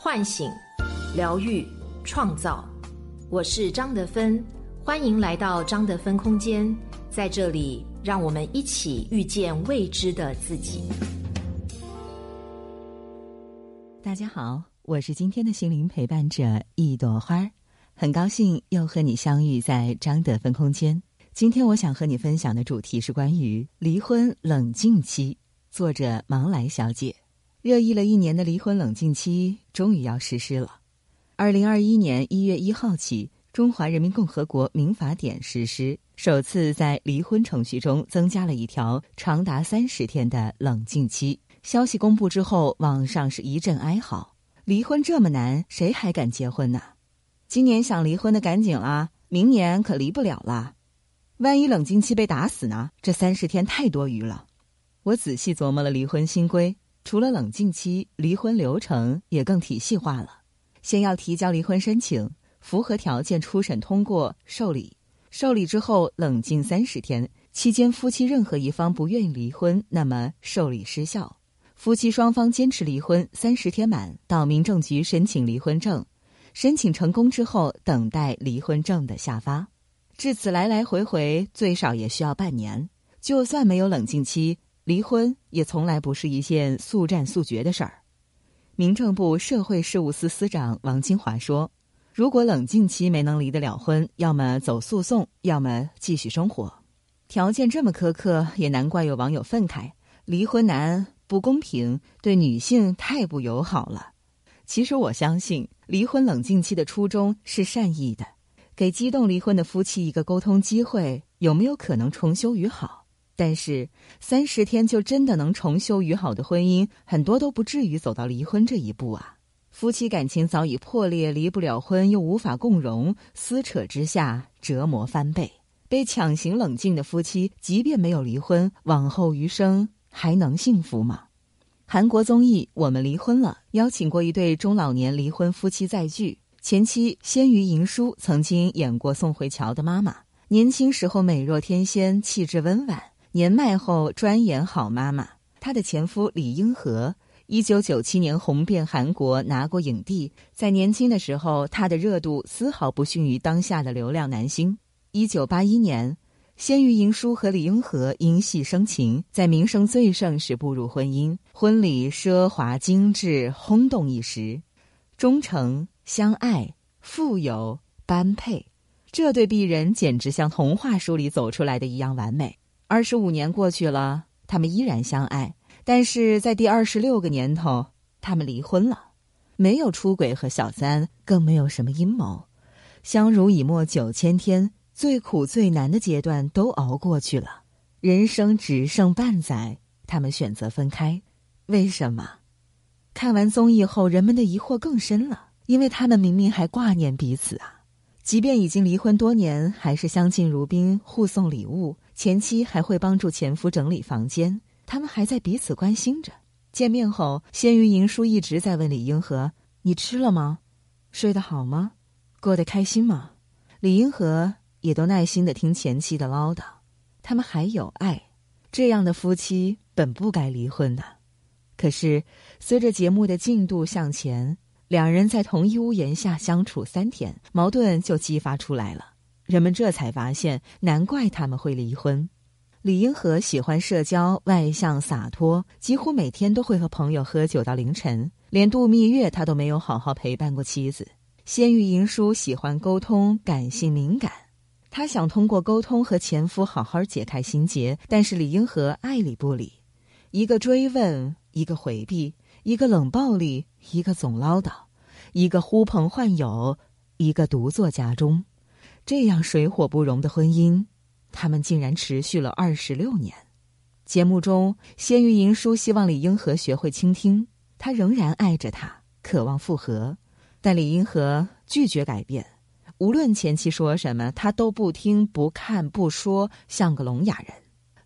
唤醒、疗愈、创造。我是张德芬，欢迎来到张德芬空间。在这里，让我们一起遇见未知的自己。大家好，我是今天的心灵陪伴者一朵花，很高兴又和你相遇在张德芬空间。今天我想和你分享的主题是关于离婚冷静期。作者芒来小姐，热议了一年的离婚冷静期终于要实施了。二零二一年一月一号起，《中华人民共和国民法典》实施，首次在离婚程序中增加了一条长达三十天的冷静期。消息公布之后，网上是一阵哀嚎：离婚这么难，谁还敢结婚呢？今年想离婚的赶紧啦，明年可离不了了。万一冷静期被打死呢？这三十天太多余了。我仔细琢磨了离婚新规，除了冷静期，离婚流程也更体系化了。先要提交离婚申请，符合条件初审通过受理，受理之后冷静三十天，期间夫妻任何一方不愿意离婚，那么受理失效。夫妻双方坚持离婚，三十天满到民政局申请离婚证，申请成功之后等待离婚证的下发。至此来来回回最少也需要半年。就算没有冷静期，离婚也从来不是一件速战速决的事儿。民政部社会事务司司长王金华说：“如果冷静期没能离得了婚，要么走诉讼，要么继续生活。条件这么苛刻，也难怪有网友愤慨：离婚难、不公平，对女性太不友好了。其实我相信，离婚冷静期的初衷是善意的，给激动离婚的夫妻一个沟通机会，有没有可能重修于好？”但是三十天就真的能重修于好的婚姻，很多都不至于走到离婚这一步啊！夫妻感情早已破裂，离不了婚又无法共荣，撕扯之下折磨翻倍。被强行冷静的夫妻，即便没有离婚，往后余生还能幸福吗？韩国综艺《我们离婚了》邀请过一对中老年离婚夫妻再聚，前妻鲜于银书曾经演过宋慧乔的妈妈，年轻时候美若天仙，气质温婉。年迈后专演好妈妈，她的前夫李英和，一九九七年红遍韩国，拿过影帝。在年轻的时候，他的热度丝毫不逊于当下的流量男星。一九八一年，鲜于银书和李英和因戏生情，在名声最盛时步入婚姻，婚礼奢华精致，轰动一时。忠诚、相爱、富有、般配，这对璧人简直像童话书里走出来的一样完美。二十五年过去了，他们依然相爱，但是在第二十六个年头，他们离婚了。没有出轨和小三，更没有什么阴谋，相濡以沫九千天，最苦最难的阶段都熬过去了。人生只剩半载，他们选择分开，为什么？看完综艺后，人们的疑惑更深了，因为他们明明还挂念彼此啊。即便已经离婚多年，还是相敬如宾，互送礼物。前妻还会帮助前夫整理房间，他们还在彼此关心着。见面后，鲜于银叔一直在问李英和：“你吃了吗？睡得好吗？过得开心吗？”李英和也都耐心的听前妻的唠叨。他们还有爱，这样的夫妻本不该离婚的。可是，随着节目的进度向前。两人在同一屋檐下相处三天，矛盾就激发出来了。人们这才发现，难怪他们会离婚。李英和喜欢社交，外向洒脱，几乎每天都会和朋友喝酒到凌晨。连度蜜月，他都没有好好陪伴过妻子。先于银书喜欢沟通，感性敏感，他想通过沟通和前夫好好解开心结，但是李英和爱理不理，一个追问，一个回避。一个冷暴力，一个总唠叨，一个呼朋唤友，一个独坐家中，这样水火不容的婚姻，他们竟然持续了二十六年。节目中，鲜于银书希望李英和学会倾听，他仍然爱着她，渴望复合，但李英和拒绝改变，无论前妻说什么，他都不听、不看、不说，像个聋哑人。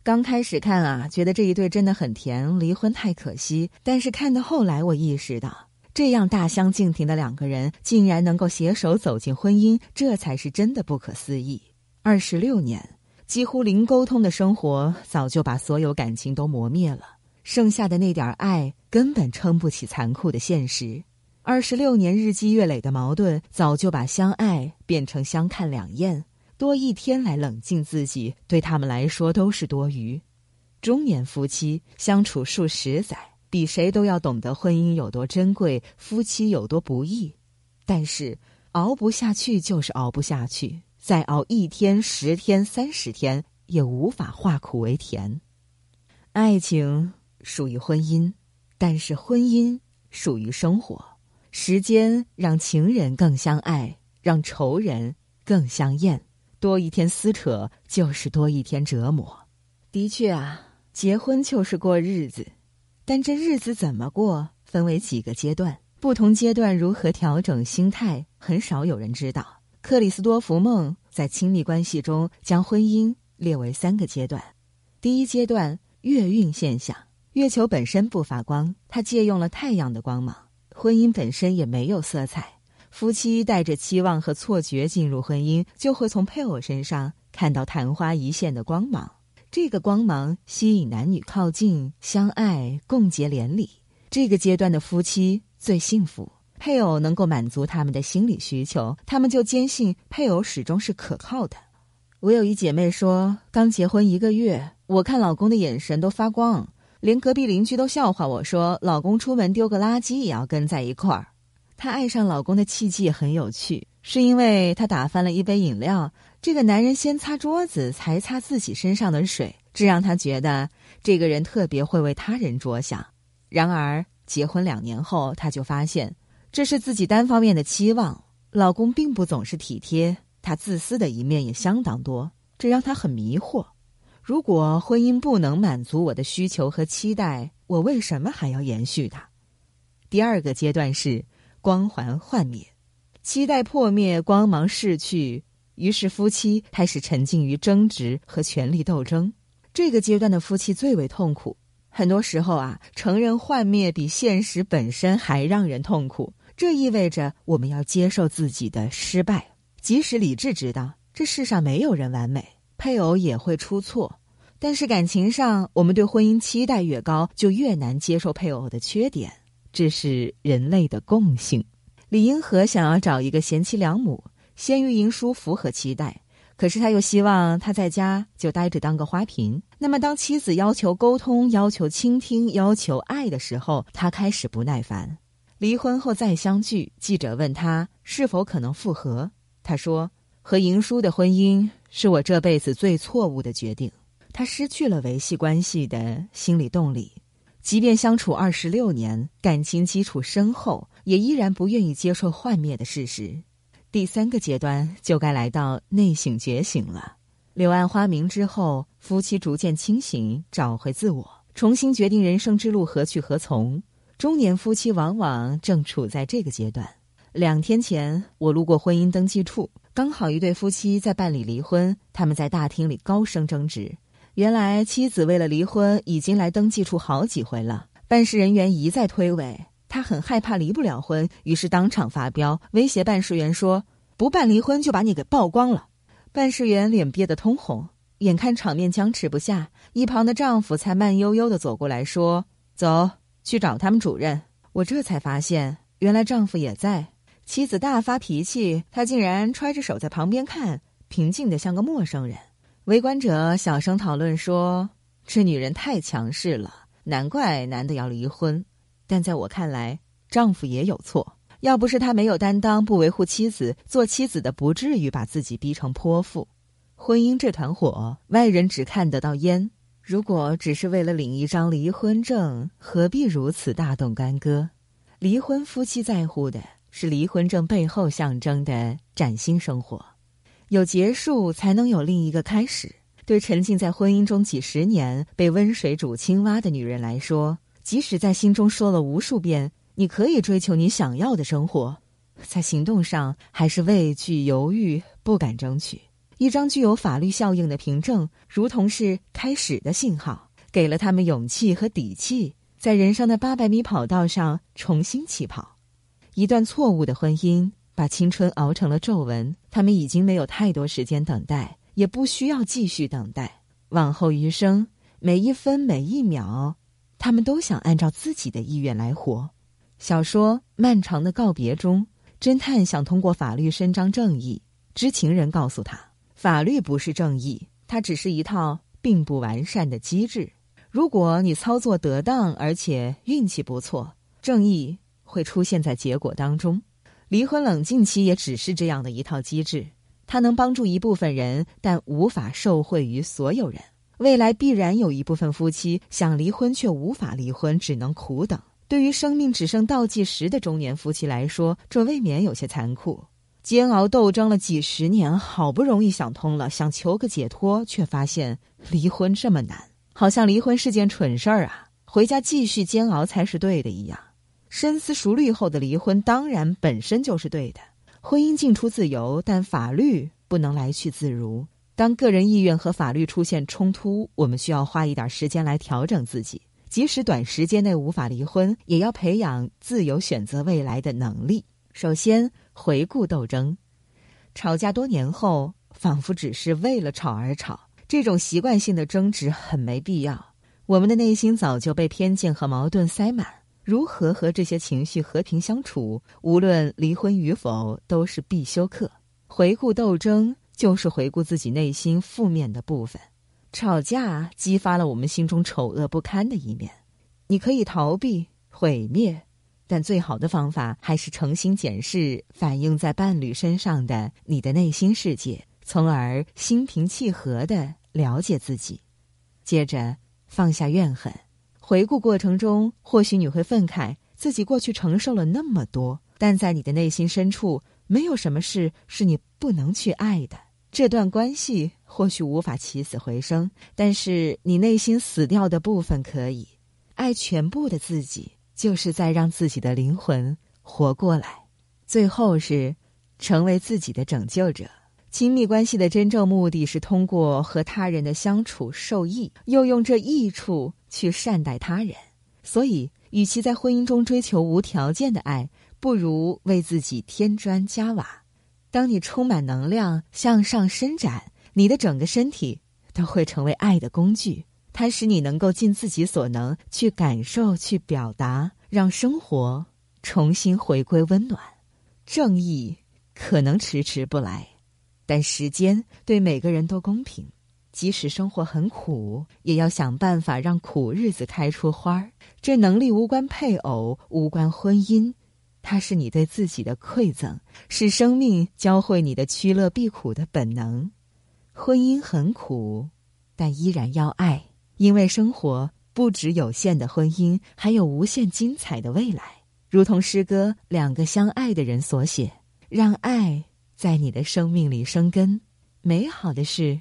刚开始看啊，觉得这一对真的很甜，离婚太可惜。但是看到后来，我意识到，这样大相径庭的两个人竟然能够携手走进婚姻，这才是真的不可思议。二十六年几乎零沟通的生活，早就把所有感情都磨灭了，剩下的那点爱根本撑不起残酷的现实。二十六年日积月累的矛盾，早就把相爱变成相看两厌。多一天来冷静自己，对他们来说都是多余。中年夫妻相处数十载，比谁都要懂得婚姻有多珍贵，夫妻有多不易。但是熬不下去就是熬不下去，再熬一天、十天、三十天，也无法化苦为甜。爱情属于婚姻，但是婚姻属于生活。时间让情人更相爱，让仇人更相厌。多一天撕扯，就是多一天折磨。的确啊，结婚就是过日子，但这日子怎么过，分为几个阶段，不同阶段如何调整心态，很少有人知道。克里斯多福·梦在亲密关系中将婚姻列为三个阶段。第一阶段，月晕现象。月球本身不发光，它借用了太阳的光芒。婚姻本身也没有色彩。夫妻带着期望和错觉进入婚姻，就会从配偶身上看到昙花一现的光芒。这个光芒吸引男女靠近、相爱、共结连理。这个阶段的夫妻最幸福，配偶能够满足他们的心理需求，他们就坚信配偶始终是可靠的。我有一姐妹说，刚结婚一个月，我看老公的眼神都发光，连隔壁邻居都笑话我说，老公出门丢个垃圾也要跟在一块儿。她爱上老公的契机很有趣，是因为他打翻了一杯饮料，这个男人先擦桌子，才擦自己身上的水，这让她觉得这个人特别会为他人着想。然而结婚两年后，她就发现这是自己单方面的期望，老公并不总是体贴，他自私的一面也相当多，这让她很迷惑。如果婚姻不能满足我的需求和期待，我为什么还要延续它？第二个阶段是。光环幻灭，期待破灭，光芒逝去，于是夫妻开始沉浸于争执和权力斗争。这个阶段的夫妻最为痛苦。很多时候啊，承认幻灭比现实本身还让人痛苦。这意味着我们要接受自己的失败，即使理智知道这世上没有人完美，配偶也会出错。但是感情上，我们对婚姻期待越高，就越难接受配偶的缺点。这是人类的共性。李银河想要找一个贤妻良母，先于银叔符合期待，可是他又希望他在家就待着当个花瓶。那么，当妻子要求沟通、要求倾听、要求爱的时候，他开始不耐烦。离婚后再相聚，记者问他是否可能复合，他说：“和银叔的婚姻是我这辈子最错误的决定。”他失去了维系关系的心理动力。即便相处二十六年，感情基础深厚，也依然不愿意接受幻灭的事实。第三个阶段就该来到内省觉醒了。柳暗花明之后，夫妻逐渐清醒，找回自我，重新决定人生之路何去何从。中年夫妻往往正处在这个阶段。两天前，我路过婚姻登记处，刚好一对夫妻在办理离婚，他们在大厅里高声争执。原来妻子为了离婚，已经来登记处好几回了。办事人员一再推诿，他很害怕离不了婚，于是当场发飙，威胁办事员说：“不办离婚就把你给曝光了。”办事员脸憋得通红，眼看场面僵持不下，一旁的丈夫才慢悠悠的走过来说：“走去找他们主任。”我这才发现，原来丈夫也在。妻子大发脾气，他竟然揣着手在旁边看，平静的像个陌生人。围观者小声讨论说：“这女人太强势了，难怪男的要离婚。”但在我看来，丈夫也有错。要不是他没有担当，不维护妻子，做妻子的不至于把自己逼成泼妇。婚姻这团火，外人只看得到烟。如果只是为了领一张离婚证，何必如此大动干戈？离婚夫妻在乎的是离婚证背后象征的崭新生活。有结束，才能有另一个开始。对沉浸在婚姻中几十年、被温水煮青蛙的女人来说，即使在心中说了无数遍“你可以追求你想要的生活”，在行动上还是畏惧、犹豫，不敢争取。一张具有法律效应的凭证，如同是开始的信号，给了他们勇气和底气，在人生的八百米跑道上重新起跑。一段错误的婚姻。把青春熬成了皱纹，他们已经没有太多时间等待，也不需要继续等待。往后余生，每一分每一秒，他们都想按照自己的意愿来活。小说《漫长的告别》中，侦探想通过法律伸张正义，知情人告诉他，法律不是正义，它只是一套并不完善的机制。如果你操作得当，而且运气不错，正义会出现在结果当中。离婚冷静期也只是这样的一套机制，它能帮助一部分人，但无法受惠于所有人。未来必然有一部分夫妻想离婚却无法离婚，只能苦等。对于生命只剩倒计时的中年夫妻来说，这未免有些残酷。煎熬斗争了几十年，好不容易想通了，想求个解脱，却发现离婚这么难，好像离婚是件蠢事儿啊！回家继续煎熬才是对的一样。深思熟虑后的离婚，当然本身就是对的。婚姻进出自由，但法律不能来去自如。当个人意愿和法律出现冲突，我们需要花一点时间来调整自己。即使短时间内无法离婚，也要培养自由选择未来的能力。首先，回顾斗争。吵架多年后，仿佛只是为了吵而吵，这种习惯性的争执很没必要。我们的内心早就被偏见和矛盾塞满。如何和这些情绪和平相处，无论离婚与否，都是必修课。回顾斗争，就是回顾自己内心负面的部分。吵架激发了我们心中丑恶不堪的一面。你可以逃避、毁灭，但最好的方法还是诚心检视反映在伴侣身上的你的内心世界，从而心平气和的了解自己。接着放下怨恨。回顾过程中，或许你会愤慨自己过去承受了那么多，但在你的内心深处，没有什么事是你不能去爱的。这段关系或许无法起死回生，但是你内心死掉的部分可以爱全部的自己，就是在让自己的灵魂活过来。最后是成为自己的拯救者。亲密关系的真正目的是通过和他人的相处受益，又用这益处去善待他人。所以，与其在婚姻中追求无条件的爱，不如为自己添砖加瓦。当你充满能量向上伸展，你的整个身体都会成为爱的工具。它使你能够尽自己所能去感受、去表达，让生活重新回归温暖。正义可能迟迟不来。但时间对每个人都公平，即使生活很苦，也要想办法让苦日子开出花儿。这能力无关配偶，无关婚姻，它是你对自己的馈赠，是生命教会你的趋乐避苦的本能。婚姻很苦，但依然要爱，因为生活不止有限的婚姻，还有无限精彩的未来。如同诗歌《两个相爱的人》所写：“让爱。”在你的生命里生根，美好的事